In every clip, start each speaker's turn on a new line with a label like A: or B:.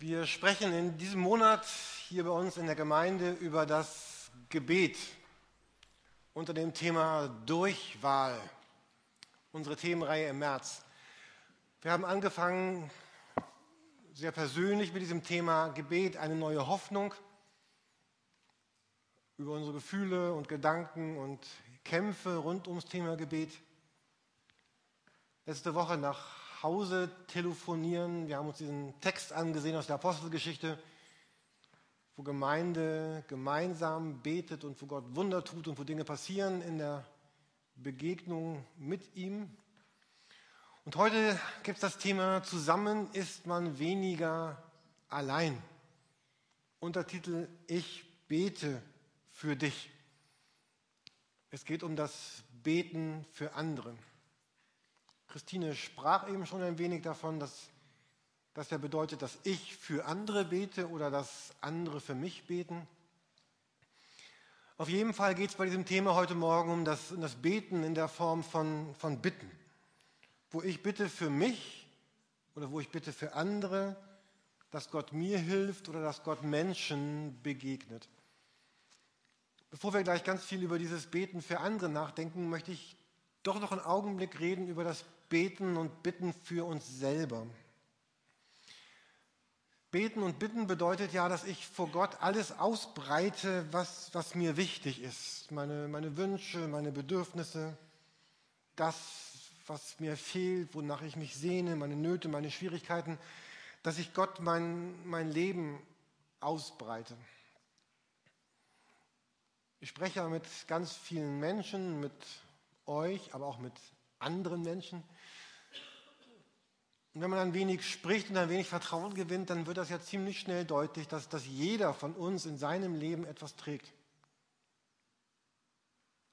A: Wir sprechen in diesem Monat hier bei uns in der Gemeinde über das Gebet unter dem Thema Durchwahl, unsere Themenreihe im März. Wir haben angefangen sehr persönlich mit diesem Thema Gebet, eine neue Hoffnung über unsere Gefühle und Gedanken und Kämpfe rund ums Thema Gebet. Letzte Woche nach Hause telefonieren. Wir haben uns diesen Text angesehen aus der Apostelgeschichte, wo Gemeinde gemeinsam betet und wo Gott Wunder tut und wo Dinge passieren in der Begegnung mit ihm. Und heute gibt es das Thema Zusammen ist man weniger allein. Untertitel Ich bete für dich. Es geht um das Beten für andere. Christine sprach eben schon ein wenig davon, dass das ja bedeutet, dass ich für andere bete oder dass andere für mich beten. Auf jeden Fall geht es bei diesem Thema heute Morgen um das, um das Beten in der Form von, von Bitten, wo ich bitte für mich oder wo ich bitte für andere, dass Gott mir hilft oder dass Gott Menschen begegnet. Bevor wir gleich ganz viel über dieses Beten für andere nachdenken, möchte ich doch noch einen Augenblick reden über das beten und bitten für uns selber. Beten und bitten bedeutet ja, dass ich vor Gott alles ausbreite, was, was mir wichtig ist. Meine, meine Wünsche, meine Bedürfnisse, das, was mir fehlt, wonach ich mich sehne, meine Nöte, meine Schwierigkeiten, dass ich Gott mein, mein Leben ausbreite. Ich spreche mit ganz vielen Menschen, mit euch, aber auch mit anderen Menschen. Und wenn man ein wenig spricht und ein wenig Vertrauen gewinnt, dann wird das ja ziemlich schnell deutlich, dass, dass jeder von uns in seinem Leben etwas trägt.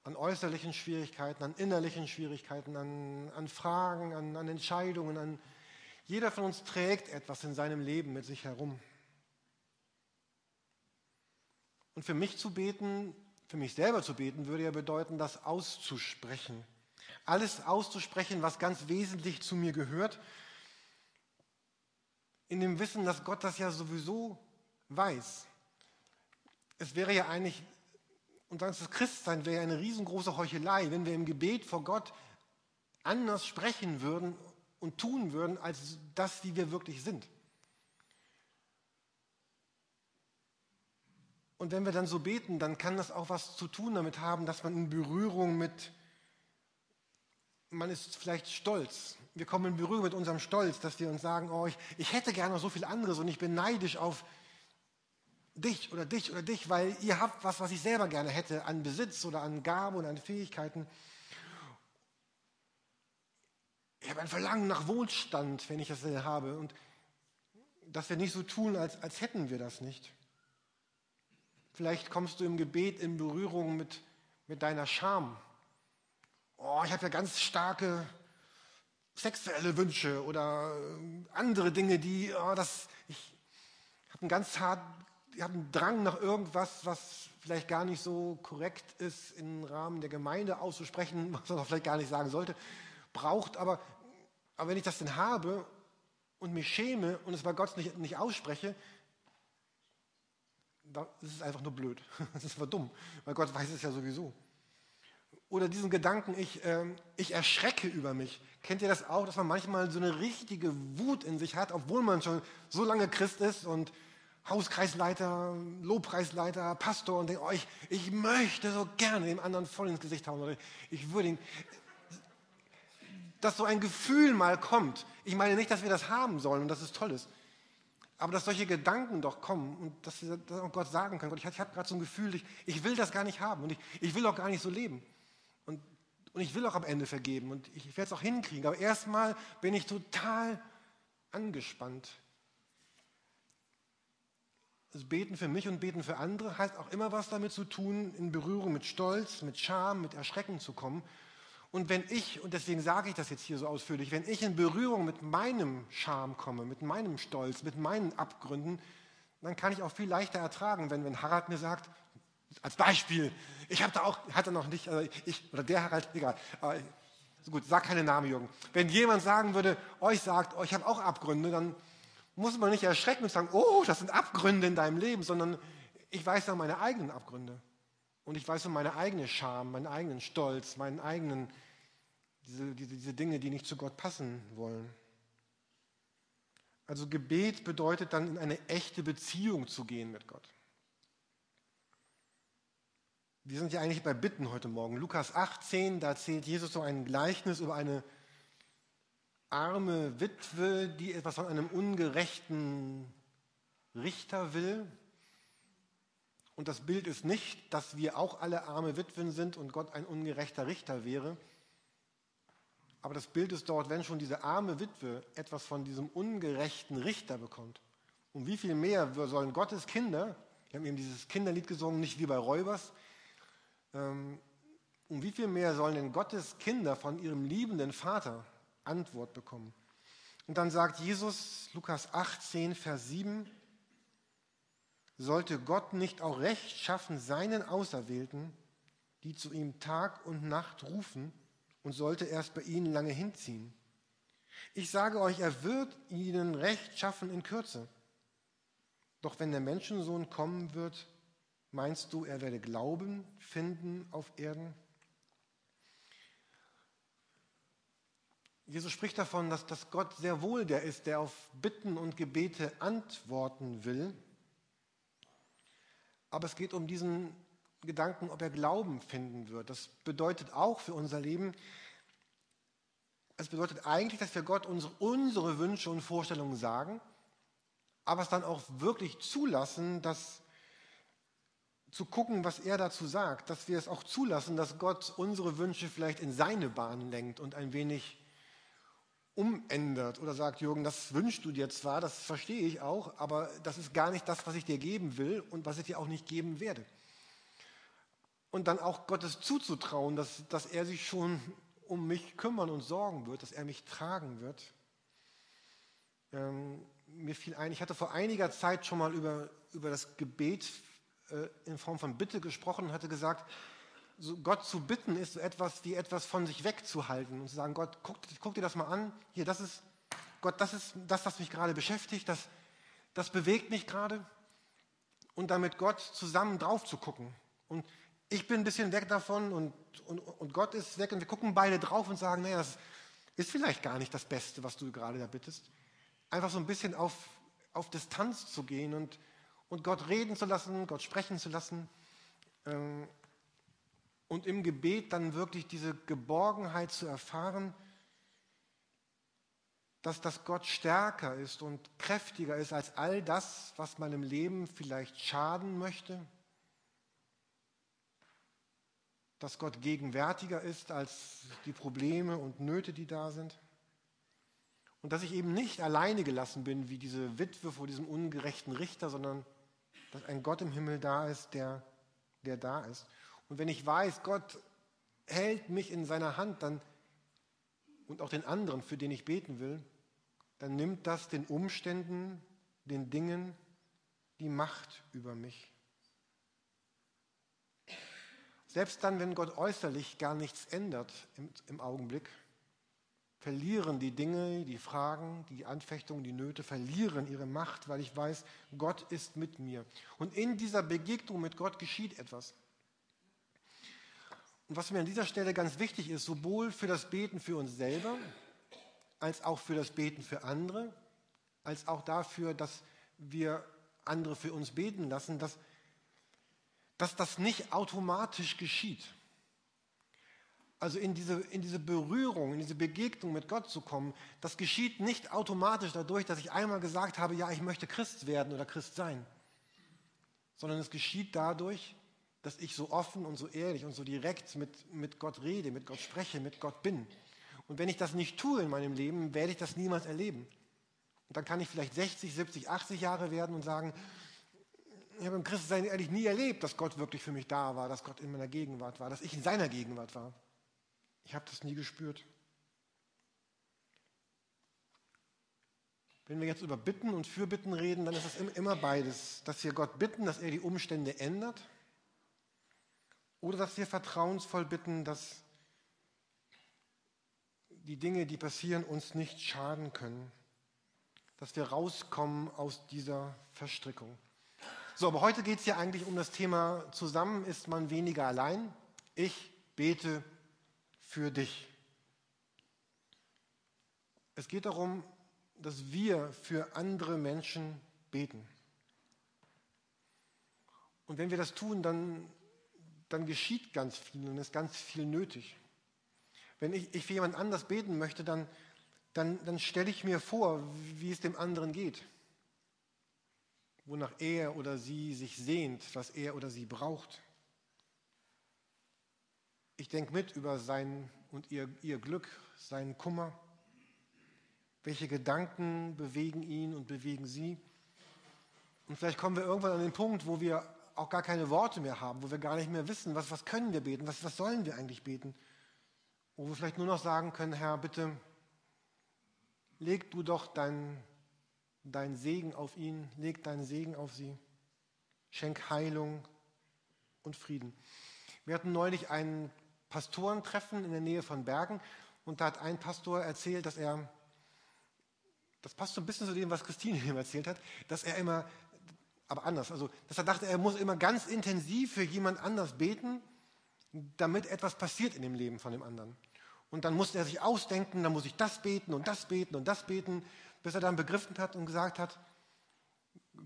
A: An äußerlichen Schwierigkeiten, an innerlichen Schwierigkeiten, an, an Fragen, an, an Entscheidungen. An, jeder von uns trägt etwas in seinem Leben mit sich herum. Und für mich zu beten, für mich selber zu beten, würde ja bedeuten, das auszusprechen. Alles auszusprechen, was ganz wesentlich zu mir gehört in dem Wissen, dass Gott das ja sowieso weiß. Es wäre ja eigentlich, und das Christsein wäre ja eine riesengroße Heuchelei, wenn wir im Gebet vor Gott anders sprechen würden und tun würden, als das, wie wir wirklich sind. Und wenn wir dann so beten, dann kann das auch was zu tun damit haben, dass man in Berührung mit, man ist vielleicht stolz wir kommen in Berührung mit unserem Stolz, dass wir uns sagen, oh, ich, ich hätte gerne noch so viel anderes und ich bin neidisch auf dich oder dich oder dich, weil ihr habt was, was ich selber gerne hätte an Besitz oder an Gaben oder an Fähigkeiten. Ich habe ein Verlangen nach Wohlstand, wenn ich das habe. Und dass wir nicht so tun, als, als hätten wir das nicht. Vielleicht kommst du im Gebet in Berührung mit, mit deiner Scham. Oh, ich habe ja ganz starke sexuelle Wünsche oder äh, andere Dinge, die, oh, das, ich habe einen ganz hart, ich habe einen Drang nach irgendwas, was vielleicht gar nicht so korrekt ist, im Rahmen der Gemeinde auszusprechen, was man vielleicht gar nicht sagen sollte, braucht, aber, aber wenn ich das denn habe und mich schäme und es bei Gott nicht, nicht ausspreche, das ist einfach nur blöd. Das ist aber dumm, weil Gott weiß es ja sowieso. Oder diesen Gedanken, ich, äh, ich erschrecke über mich. Kennt ihr das auch, dass man manchmal so eine richtige Wut in sich hat, obwohl man schon so lange Christ ist und Hauskreisleiter, Lobpreisleiter, Pastor und denkt, oh, ich, ich möchte so gerne dem anderen voll ins Gesicht hauen. Oder ich würde ihn, dass so ein Gefühl mal kommt. Ich meine nicht, dass wir das haben sollen und dass es toll ist. Aber dass solche Gedanken doch kommen und dass wir das auch Gott sagen können. Gott, ich, ich habe gerade so ein Gefühl, ich, ich will das gar nicht haben und ich, ich will auch gar nicht so leben. Und ich will auch am Ende vergeben und ich werde es auch hinkriegen. Aber erstmal bin ich total angespannt. Das Beten für mich und Beten für andere heißt auch immer was damit zu tun, in Berührung mit Stolz, mit Scham, mit Erschrecken zu kommen. Und wenn ich, und deswegen sage ich das jetzt hier so ausführlich, wenn ich in Berührung mit meinem Scham komme, mit meinem Stolz, mit meinen Abgründen, dann kann ich auch viel leichter ertragen, wenn, wenn Harald mir sagt, als Beispiel, ich habe da auch, hatte noch nicht, also ich, oder der Harald, egal. So gut, sag keine Namen, Jürgen. Wenn jemand sagen würde, euch sagt, oh, ich habe auch Abgründe, dann muss man nicht erschrecken und sagen, oh, das sind Abgründe in deinem Leben, sondern ich weiß auch meine eigenen Abgründe. Und ich weiß um meine eigene Scham, meinen eigenen Stolz, meinen eigenen, diese, diese, diese Dinge, die nicht zu Gott passen wollen. Also Gebet bedeutet dann in eine echte Beziehung zu gehen mit Gott. Wir sind ja eigentlich bei Bitten heute Morgen. Lukas 18, da erzählt Jesus so ein Gleichnis über eine arme Witwe, die etwas von einem ungerechten Richter will. Und das Bild ist nicht, dass wir auch alle arme Witwen sind und Gott ein ungerechter Richter wäre. Aber das Bild ist dort, wenn schon diese arme Witwe etwas von diesem ungerechten Richter bekommt. Und wie viel mehr sollen Gottes Kinder, wir haben eben dieses Kinderlied gesungen, nicht wie bei Räubers, ähm, um wie viel mehr sollen denn Gottes Kinder von ihrem liebenden Vater Antwort bekommen? Und dann sagt Jesus, Lukas 18, Vers 7, sollte Gott nicht auch Recht schaffen seinen Auserwählten, die zu ihm Tag und Nacht rufen, und sollte erst bei ihnen lange hinziehen? Ich sage euch, er wird ihnen Recht schaffen in Kürze. Doch wenn der Menschensohn kommen wird, meinst du, er werde Glauben finden auf Erden? Jesus spricht davon, dass, dass Gott sehr wohl der ist, der auf Bitten und Gebete antworten will. Aber es geht um diesen Gedanken, ob er Glauben finden wird. Das bedeutet auch für unser Leben, es bedeutet eigentlich, dass wir Gott unsere, unsere Wünsche und Vorstellungen sagen, aber es dann auch wirklich zulassen, dass zu gucken, was er dazu sagt, dass wir es auch zulassen, dass Gott unsere Wünsche vielleicht in seine Bahn lenkt und ein wenig umändert oder sagt, Jürgen, das wünschst du dir zwar, das verstehe ich auch, aber das ist gar nicht das, was ich dir geben will und was ich dir auch nicht geben werde. Und dann auch Gottes zuzutrauen, dass, dass er sich schon um mich kümmern und sorgen wird, dass er mich tragen wird. Ähm, mir fiel ein, ich hatte vor einiger Zeit schon mal über, über das Gebet in Form von Bitte gesprochen und hatte gesagt, so Gott zu bitten ist so etwas wie etwas von sich wegzuhalten und zu sagen, Gott, guck, guck dir das mal an. Hier, das ist, Gott, das ist das, was mich gerade beschäftigt, das, das bewegt mich gerade. Und dann mit Gott zusammen drauf zu gucken. Und ich bin ein bisschen weg davon und, und, und Gott ist weg und wir gucken beide drauf und sagen, naja, das ist vielleicht gar nicht das Beste, was du gerade da bittest. Einfach so ein bisschen auf, auf Distanz zu gehen und, und Gott reden zu lassen, Gott sprechen zu lassen. Ähm, und im Gebet dann wirklich diese Geborgenheit zu erfahren, dass das Gott stärker ist und kräftiger ist als all das, was meinem Leben vielleicht schaden möchte, dass Gott gegenwärtiger ist als die Probleme und Nöte, die da sind. Und dass ich eben nicht alleine gelassen bin wie diese Witwe vor diesem ungerechten Richter, sondern dass ein Gott im Himmel da ist, der, der da ist. Und wenn ich weiß, Gott hält mich in seiner Hand, dann und auch den anderen, für den ich beten will, dann nimmt das den Umständen, den Dingen die Macht über mich. Selbst dann, wenn Gott äußerlich gar nichts ändert im, im Augenblick, verlieren die Dinge, die Fragen, die Anfechtungen, die Nöte, verlieren ihre Macht, weil ich weiß, Gott ist mit mir. Und in dieser Begegnung mit Gott geschieht etwas. Und was mir an dieser Stelle ganz wichtig ist, sowohl für das Beten für uns selber, als auch für das Beten für andere, als auch dafür, dass wir andere für uns beten lassen, dass, dass das nicht automatisch geschieht. Also in diese, in diese Berührung, in diese Begegnung mit Gott zu kommen, das geschieht nicht automatisch dadurch, dass ich einmal gesagt habe, ja, ich möchte Christ werden oder Christ sein, sondern es geschieht dadurch, dass ich so offen und so ehrlich und so direkt mit, mit Gott rede, mit Gott spreche, mit Gott bin. Und wenn ich das nicht tue in meinem Leben, werde ich das niemals erleben. Und dann kann ich vielleicht 60, 70, 80 Jahre werden und sagen, ich habe im Christensein ehrlich nie erlebt, dass Gott wirklich für mich da war, dass Gott in meiner Gegenwart war, dass ich in seiner Gegenwart war. Ich habe das nie gespürt. Wenn wir jetzt über Bitten und Fürbitten reden, dann ist es immer beides. Dass wir Gott bitten, dass er die Umstände ändert oder dass wir vertrauensvoll bitten, dass die Dinge, die passieren, uns nicht schaden können. dass wir rauskommen aus dieser Verstrickung. So, aber heute geht es ja eigentlich um das Thema, zusammen ist man weniger allein. Ich bete für dich. Es geht darum, dass wir für andere Menschen beten. Und wenn wir das tun, dann, dann geschieht ganz viel und ist ganz viel nötig. Wenn ich, ich für jemand anders beten möchte, dann, dann, dann stelle ich mir vor, wie es dem anderen geht. Wonach er oder sie sich sehnt, was er oder sie braucht. Ich denke mit über sein und ihr, ihr Glück, seinen Kummer. Welche Gedanken bewegen ihn und bewegen sie? Und vielleicht kommen wir irgendwann an den Punkt, wo wir auch gar keine Worte mehr haben, wo wir gar nicht mehr wissen, was, was können wir beten, was, was sollen wir eigentlich beten. Wo wir vielleicht nur noch sagen können, Herr, bitte leg du doch deinen dein Segen auf ihn, leg deinen Segen auf sie, schenk Heilung und Frieden. Wir hatten neulich ein Pastorentreffen in der Nähe von Bergen und da hat ein Pastor erzählt, dass er, das passt so ein bisschen zu dem, was Christine ihm erzählt hat, dass er immer, aber anders, also dass er dachte, er muss immer ganz intensiv für jemand anders beten, damit etwas passiert in dem Leben von dem anderen. Und dann musste er sich ausdenken, dann muss ich das beten und das beten und das beten, bis er dann begriffen hat und gesagt hat,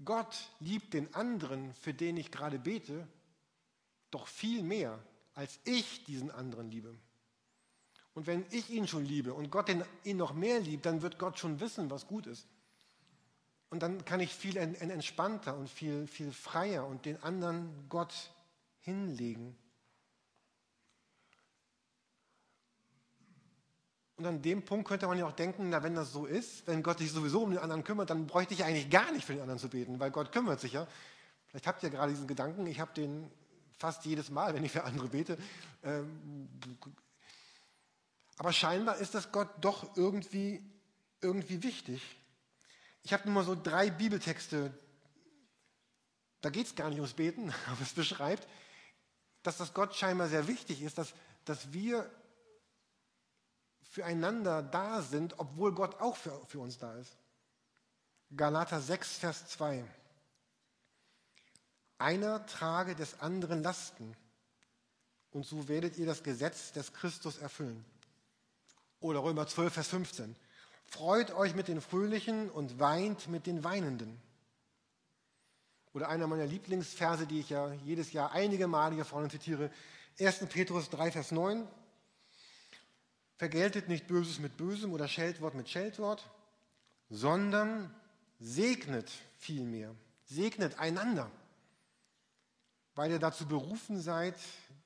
A: Gott liebt den anderen, für den ich gerade bete, doch viel mehr, als ich diesen anderen liebe. Und wenn ich ihn schon liebe und Gott ihn noch mehr liebt, dann wird Gott schon wissen, was gut ist. Und dann kann ich viel entspannter und viel, viel freier und den anderen Gott hinlegen. Und an dem Punkt könnte man ja auch denken, na, wenn das so ist, wenn Gott sich sowieso um den anderen kümmert, dann bräuchte ich eigentlich gar nicht für den anderen zu beten, weil Gott kümmert sich ja. Vielleicht habt ihr gerade diesen Gedanken, ich habe den fast jedes Mal, wenn ich für andere bete. Ähm, aber scheinbar ist das Gott doch irgendwie, irgendwie wichtig. Ich habe nur mal so drei Bibeltexte, da geht es gar nicht ums Beten, aber es beschreibt, dass das Gott scheinbar sehr wichtig ist, dass, dass wir füreinander da sind, obwohl Gott auch für, für uns da ist. Galater 6, Vers 2. Einer trage des anderen Lasten und so werdet ihr das Gesetz des Christus erfüllen. Oder Römer 12, Vers 15. Freut euch mit den Fröhlichen und weint mit den Weinenden. Oder einer meiner Lieblingsverse, die ich ja jedes Jahr einige Male hier vorne zitiere, 1. Petrus 3, Vers 9. Vergeltet nicht Böses mit Bösem oder Scheldwort mit Scheldwort, sondern segnet vielmehr. Segnet einander, weil ihr dazu berufen seid,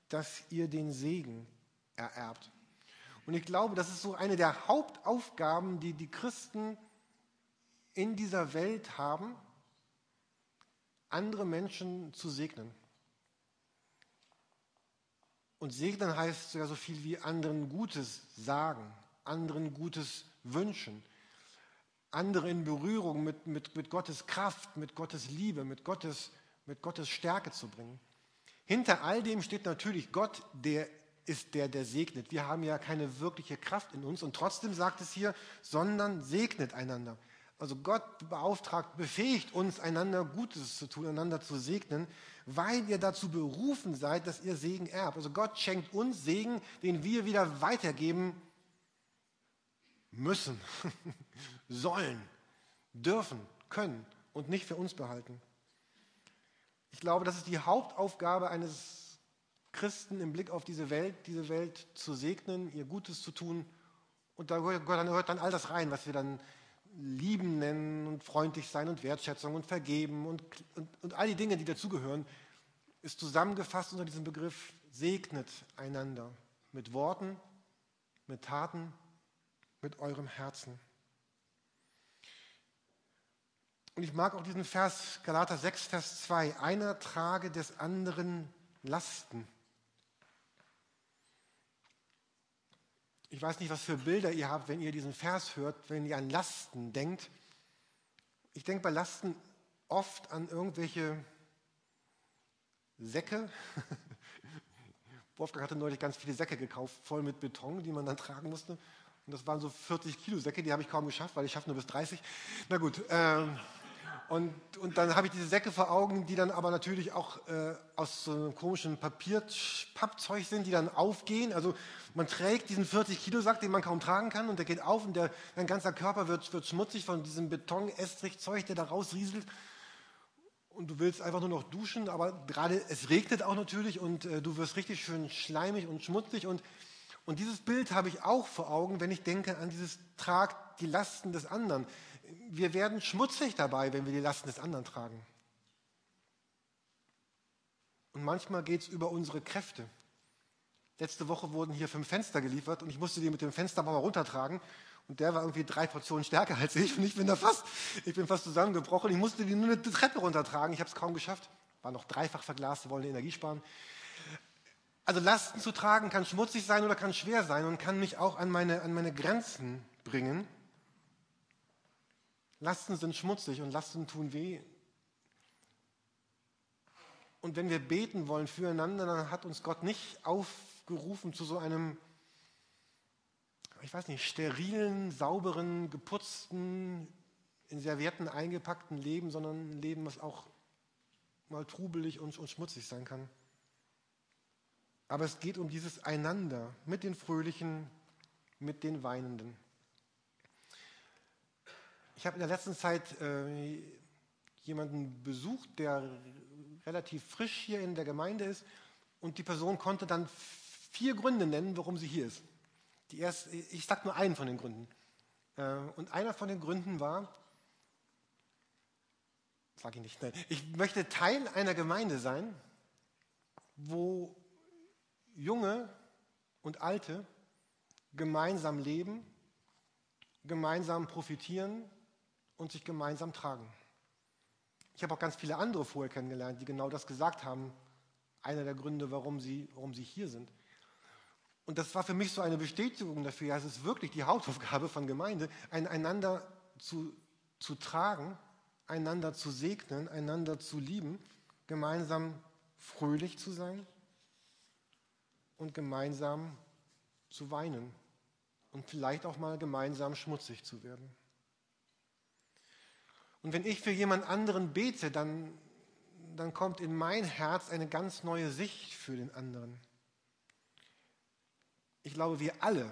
A: dass ihr den Segen ererbt. Und ich glaube, das ist so eine der Hauptaufgaben, die die Christen in dieser Welt haben, andere Menschen zu segnen. Und segnen heißt sogar so viel wie anderen Gutes sagen, anderen Gutes wünschen, andere in Berührung mit, mit, mit Gottes Kraft, mit Gottes Liebe, mit Gottes, mit Gottes Stärke zu bringen. Hinter all dem steht natürlich Gott, der ist der, der segnet. Wir haben ja keine wirkliche Kraft in uns und trotzdem sagt es hier, sondern segnet einander. Also Gott beauftragt, befähigt uns, einander Gutes zu tun, einander zu segnen, weil ihr dazu berufen seid, dass ihr Segen erbt. Also Gott schenkt uns Segen, den wir wieder weitergeben müssen, sollen, dürfen, können und nicht für uns behalten. Ich glaube, das ist die Hauptaufgabe eines Christen im Blick auf diese Welt, diese Welt zu segnen, ihr Gutes zu tun. Und da gehört dann all das rein, was wir dann lieben nennen und freundlich sein und Wertschätzung und vergeben und, und, und all die Dinge, die dazugehören, ist zusammengefasst unter diesem Begriff segnet einander mit Worten, mit Taten, mit eurem Herzen. Und ich mag auch diesen Vers, Galater 6, Vers 2, einer trage des anderen Lasten. Ich weiß nicht, was für Bilder ihr habt, wenn ihr diesen Vers hört, wenn ihr an Lasten denkt. Ich denke bei Lasten oft an irgendwelche Säcke. Wolfgang hatte neulich ganz viele Säcke gekauft, voll mit Beton, die man dann tragen musste. Und das waren so 40 Kilo Säcke, die habe ich kaum geschafft, weil ich schaffe nur bis 30. Na gut. Ähm, und, und dann habe ich diese Säcke vor Augen, die dann aber natürlich auch äh, aus so einem komischen Papier, Pappzeug sind, die dann aufgehen. Also man trägt diesen 40 Kilo Sack, den man kaum tragen kann, und der geht auf und der, dein ganzer Körper wird, wird schmutzig von diesem Beton-Estrich-Zeug, der da rausrieselt. Und du willst einfach nur noch duschen, aber gerade es regnet auch natürlich und äh, du wirst richtig schön schleimig und schmutzig. Und, und dieses Bild habe ich auch vor Augen, wenn ich denke an dieses Trag die Lasten des anderen wir werden schmutzig dabei, wenn wir die Lasten des anderen tragen. Und manchmal geht es über unsere Kräfte. Letzte Woche wurden hier fünf Fenster geliefert und ich musste die mit dem Fensterbauer runtertragen. Und der war irgendwie drei Portionen stärker als ich und ich bin da fast, ich bin fast zusammengebrochen. Ich musste die nur eine Treppe runtertragen. Ich habe es kaum geschafft. War noch dreifach verglast, wollen Energie sparen. Also Lasten zu tragen kann schmutzig sein oder kann schwer sein und kann mich auch an meine, an meine Grenzen bringen. Lasten sind schmutzig und Lasten tun weh. Und wenn wir beten wollen füreinander, dann hat uns Gott nicht aufgerufen zu so einem, ich weiß nicht, sterilen, sauberen, geputzten, in Servietten eingepackten Leben, sondern ein Leben, was auch mal trubelig und, und schmutzig sein kann. Aber es geht um dieses Einander mit den Fröhlichen, mit den Weinenden. Ich habe in der letzten Zeit äh, jemanden besucht, der relativ frisch hier in der Gemeinde ist und die Person konnte dann vier Gründe nennen, warum sie hier ist. Die erste, ich sage nur einen von den Gründen. Äh, und einer von den Gründen war, sage ich nicht, nein, ich möchte Teil einer Gemeinde sein, wo Junge und Alte gemeinsam leben, gemeinsam profitieren, und sich gemeinsam tragen. Ich habe auch ganz viele andere vorher kennengelernt, die genau das gesagt haben. Einer der Gründe, warum sie, warum sie hier sind. Und das war für mich so eine Bestätigung dafür, ja, es ist wirklich die Hauptaufgabe von Gemeinde, einander zu, zu tragen, einander zu segnen, einander zu lieben, gemeinsam fröhlich zu sein und gemeinsam zu weinen und vielleicht auch mal gemeinsam schmutzig zu werden. Und wenn ich für jemand anderen bete, dann, dann kommt in mein Herz eine ganz neue Sicht für den anderen. Ich glaube, wir alle,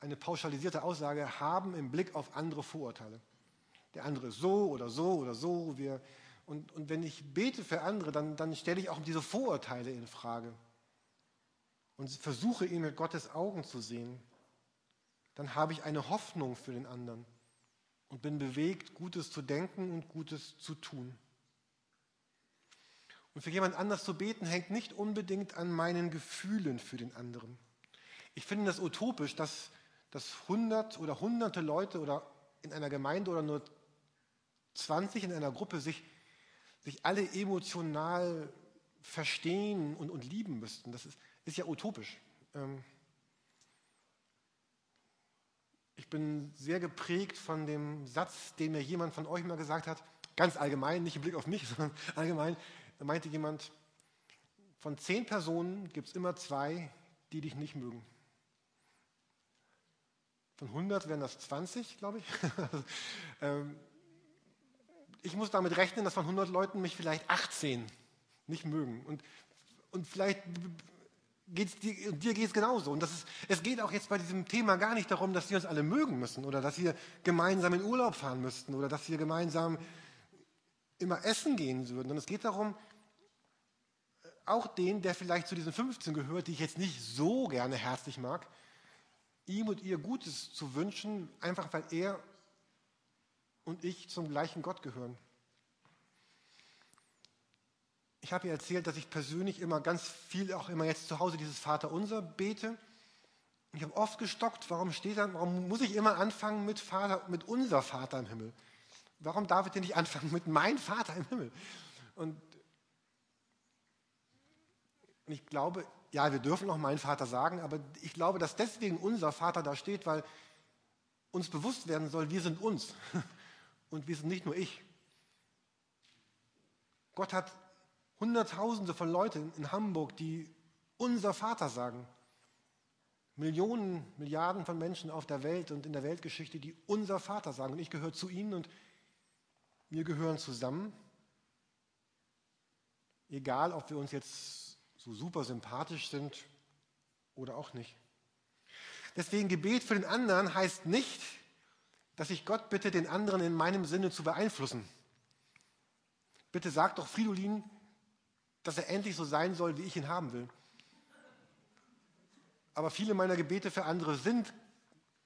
A: eine pauschalisierte Aussage, haben im Blick auf andere Vorurteile. Der andere ist so oder so oder so. Wir, und, und wenn ich bete für andere, dann, dann stelle ich auch diese Vorurteile in Frage und versuche ihn mit Gottes Augen zu sehen. Dann habe ich eine Hoffnung für den anderen und bin bewegt, Gutes zu denken und Gutes zu tun. Und für jemand anders zu beten hängt nicht unbedingt an meinen Gefühlen für den anderen. Ich finde das utopisch, dass, dass hundert oder hunderte Leute oder in einer Gemeinde oder nur 20 in einer Gruppe sich, sich alle emotional verstehen und, und lieben müssten. Das ist, ist ja utopisch. Ähm, ich bin sehr geprägt von dem Satz, den mir jemand von euch mal gesagt hat, ganz allgemein, nicht im Blick auf mich, sondern allgemein. Da meinte jemand, von zehn Personen gibt es immer zwei, die dich nicht mögen. Von 100 wären das 20, glaube ich. Ähm, ich muss damit rechnen, dass von 100 Leuten mich vielleicht 18 nicht mögen. Und, und vielleicht geht's dir, dir geht es genauso. Und das ist, es geht auch jetzt bei diesem Thema gar nicht darum, dass wir uns alle mögen müssen oder dass wir gemeinsam in Urlaub fahren müssten oder dass wir gemeinsam immer essen gehen würden. Und es geht darum, auch den, der vielleicht zu diesen 15 gehört, die ich jetzt nicht so gerne herzlich mag, ihm und ihr Gutes zu wünschen, einfach weil er und ich zum gleichen Gott gehören. Ich habe ihr erzählt, dass ich persönlich immer ganz viel, auch immer jetzt zu Hause dieses Vaterunser bete. Ich habe oft gestockt, warum steht da, warum muss ich immer anfangen mit Vater, mit unser Vater im Himmel? Warum darf ich denn nicht anfangen mit mein Vater im Himmel? Und ich glaube, ja, wir dürfen auch mein Vater sagen, aber ich glaube, dass deswegen unser Vater da steht, weil uns bewusst werden soll, wir sind uns und wir sind nicht nur ich. Gott hat Hunderttausende von Leuten in Hamburg, die unser Vater sagen. Millionen, Milliarden von Menschen auf der Welt und in der Weltgeschichte, die unser Vater sagen. Und ich gehöre zu ihnen und wir gehören zusammen. Egal, ob wir uns jetzt so super sympathisch sind oder auch nicht. Deswegen Gebet für den anderen heißt nicht, dass ich Gott bitte, den anderen in meinem Sinne zu beeinflussen. Bitte sag doch Fridolin, dass er endlich so sein soll, wie ich ihn haben will. Aber viele meiner Gebete für andere sind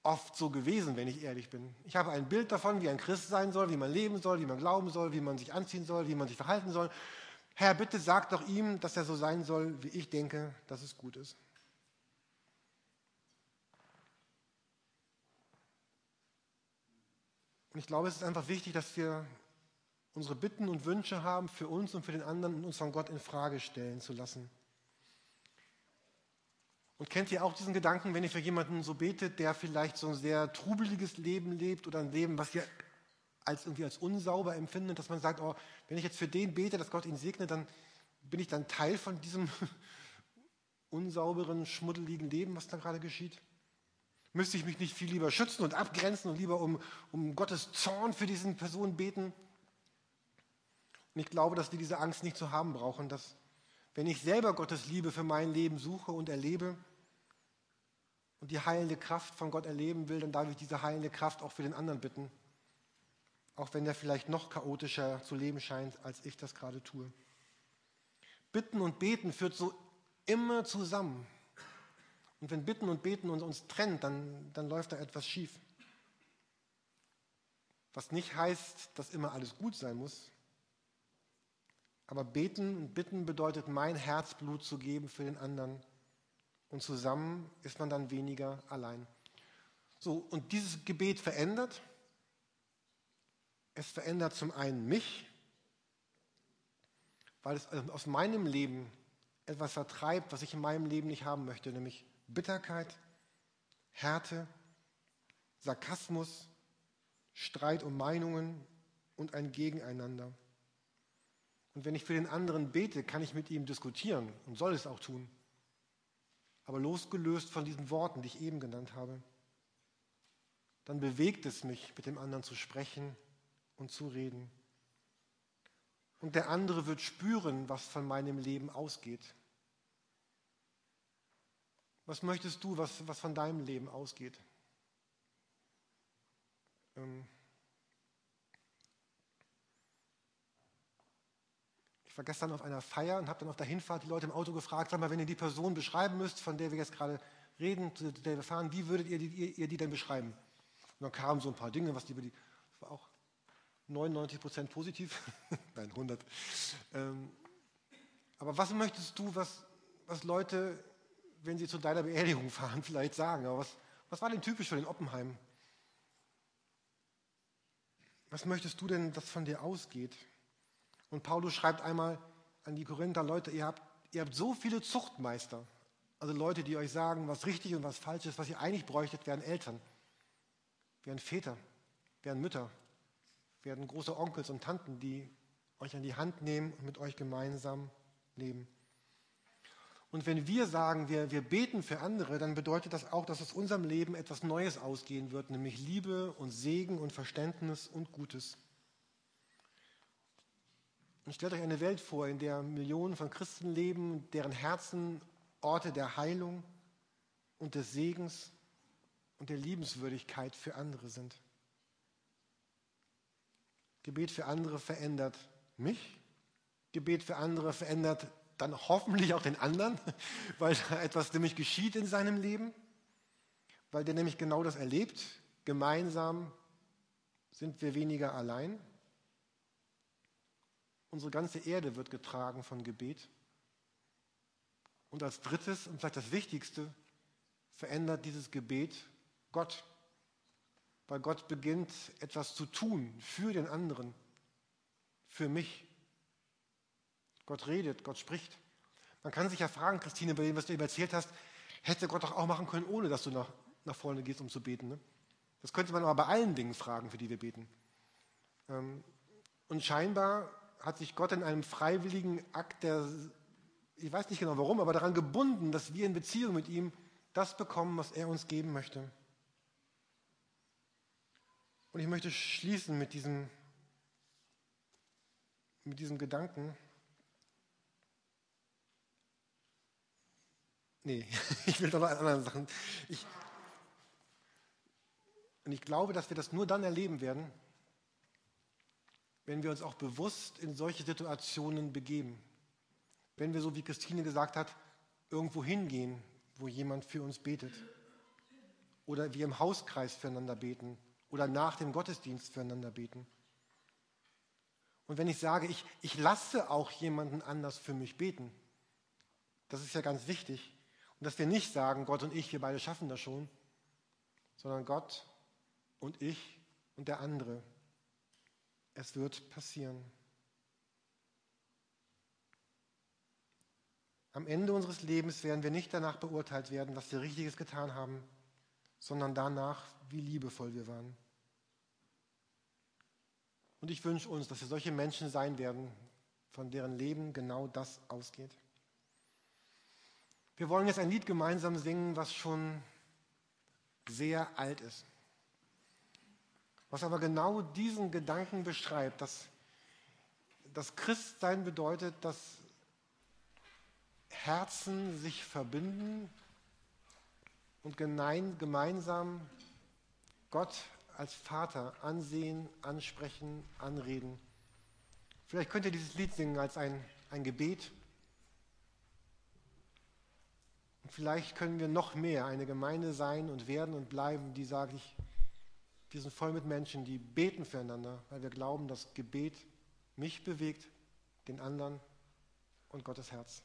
A: oft so gewesen, wenn ich ehrlich bin. Ich habe ein Bild davon, wie ein Christ sein soll, wie man leben soll, wie man glauben soll, wie man sich anziehen soll, wie man sich verhalten soll. Herr, bitte sag doch ihm, dass er so sein soll, wie ich denke, dass es gut ist. Und ich glaube, es ist einfach wichtig, dass wir unsere Bitten und Wünsche haben für uns und für den anderen und uns von Gott in Frage stellen zu lassen. Und kennt ihr auch diesen Gedanken, wenn ihr für jemanden so betet, der vielleicht so ein sehr trubeliges Leben lebt oder ein Leben, was ihr als irgendwie als unsauber empfindet, dass man sagt, oh, wenn ich jetzt für den bete, dass Gott ihn segnet, dann bin ich dann Teil von diesem unsauberen, schmuddeligen Leben, was da gerade geschieht? Müsste ich mich nicht viel lieber schützen und abgrenzen und lieber um, um Gottes Zorn für diesen Person beten? Und ich glaube, dass wir diese Angst nicht zu haben brauchen, dass wenn ich selber Gottes Liebe für mein Leben suche und erlebe und die heilende Kraft von Gott erleben will, dann darf ich diese heilende Kraft auch für den anderen bitten. Auch wenn der vielleicht noch chaotischer zu leben scheint, als ich das gerade tue. Bitten und Beten führt so immer zusammen. Und wenn Bitten und Beten uns, uns trennt, dann, dann läuft da etwas schief. Was nicht heißt, dass immer alles gut sein muss, aber beten und bitten bedeutet, mein Herzblut zu geben für den anderen. Und zusammen ist man dann weniger allein. So, und dieses Gebet verändert. Es verändert zum einen mich, weil es aus meinem Leben etwas vertreibt, was ich in meinem Leben nicht haben möchte, nämlich Bitterkeit, Härte, Sarkasmus, Streit um Meinungen und ein Gegeneinander. Und wenn ich für den anderen bete, kann ich mit ihm diskutieren und soll es auch tun. Aber losgelöst von diesen Worten, die ich eben genannt habe, dann bewegt es mich, mit dem anderen zu sprechen und zu reden. Und der andere wird spüren, was von meinem Leben ausgeht. Was möchtest du, was, was von deinem Leben ausgeht? Ähm, war gestern auf einer Feier und habe dann auf der Hinfahrt die Leute im Auto gefragt, sag mal, wenn ihr die Person beschreiben müsst, von der wir jetzt gerade reden, zu der wir fahren, wie würdet ihr die, ihr, ihr die denn beschreiben? Und dann kamen so ein paar Dinge, was die, das war auch 99 Prozent positiv, nein 100. Ähm, aber was möchtest du, was, was Leute, wenn sie zu deiner Beerdigung fahren, vielleicht sagen? Aber was, was war denn typisch für den Oppenheim? Was möchtest du denn, dass von dir ausgeht? Und Paulus schreibt einmal an die Korinther, Leute, ihr habt, ihr habt so viele Zuchtmeister, also Leute, die euch sagen, was richtig und was falsch ist, was ihr eigentlich bräuchtet, wären Eltern, wären Väter, wären Mütter, werden große Onkels und Tanten, die euch an die Hand nehmen und mit euch gemeinsam leben. Und wenn wir sagen, wir, wir beten für andere, dann bedeutet das auch, dass aus unserem Leben etwas Neues ausgehen wird, nämlich Liebe und Segen und Verständnis und Gutes. Und stellt euch eine Welt vor, in der Millionen von Christen leben, deren Herzen Orte der Heilung und des Segens und der Liebenswürdigkeit für andere sind. Gebet für andere verändert mich. Gebet für andere verändert dann hoffentlich auch den anderen, weil da etwas nämlich geschieht in seinem Leben, weil der nämlich genau das erlebt. Gemeinsam sind wir weniger allein. Unsere ganze Erde wird getragen von Gebet. Und als drittes und vielleicht das Wichtigste verändert dieses Gebet Gott, weil Gott beginnt etwas zu tun für den anderen, für mich. Gott redet, Gott spricht. Man kann sich ja fragen, Christine, bei dem, was du eben erzählt hast, hätte Gott doch auch machen können, ohne dass du nach, nach vorne gehst, um zu beten. Ne? Das könnte man aber bei allen Dingen fragen, für die wir beten. Ähm, und scheinbar hat sich Gott in einem freiwilligen Akt der, ich weiß nicht genau warum, aber daran gebunden, dass wir in Beziehung mit ihm das bekommen, was er uns geben möchte. Und ich möchte schließen mit diesem, mit diesem Gedanken. Nee, ich will doch noch andere Sachen. Ich, und ich glaube, dass wir das nur dann erleben werden, wenn wir uns auch bewusst in solche Situationen begeben. Wenn wir, so wie Christine gesagt hat, irgendwo hingehen, wo jemand für uns betet. Oder wir im Hauskreis füreinander beten. Oder nach dem Gottesdienst füreinander beten. Und wenn ich sage, ich, ich lasse auch jemanden anders für mich beten, das ist ja ganz wichtig. Und dass wir nicht sagen, Gott und ich, wir beide schaffen das schon, sondern Gott und ich und der andere. Es wird passieren. Am Ende unseres Lebens werden wir nicht danach beurteilt werden, was wir Richtiges getan haben, sondern danach, wie liebevoll wir waren. Und ich wünsche uns, dass wir solche Menschen sein werden, von deren Leben genau das ausgeht. Wir wollen jetzt ein Lied gemeinsam singen, was schon sehr alt ist, was aber genau diesen Gedanken beschreibt, dass das Christsein bedeutet, dass Herzen sich verbinden und gemeinsam Gott als Vater ansehen, ansprechen, anreden. Vielleicht könnt ihr dieses Lied singen als ein, ein Gebet. Und vielleicht können wir noch mehr eine Gemeinde sein und werden und bleiben, die sagt, ich, wir sind voll mit Menschen, die beten füreinander, weil wir glauben, dass Gebet mich bewegt, den anderen und Gottes Herz.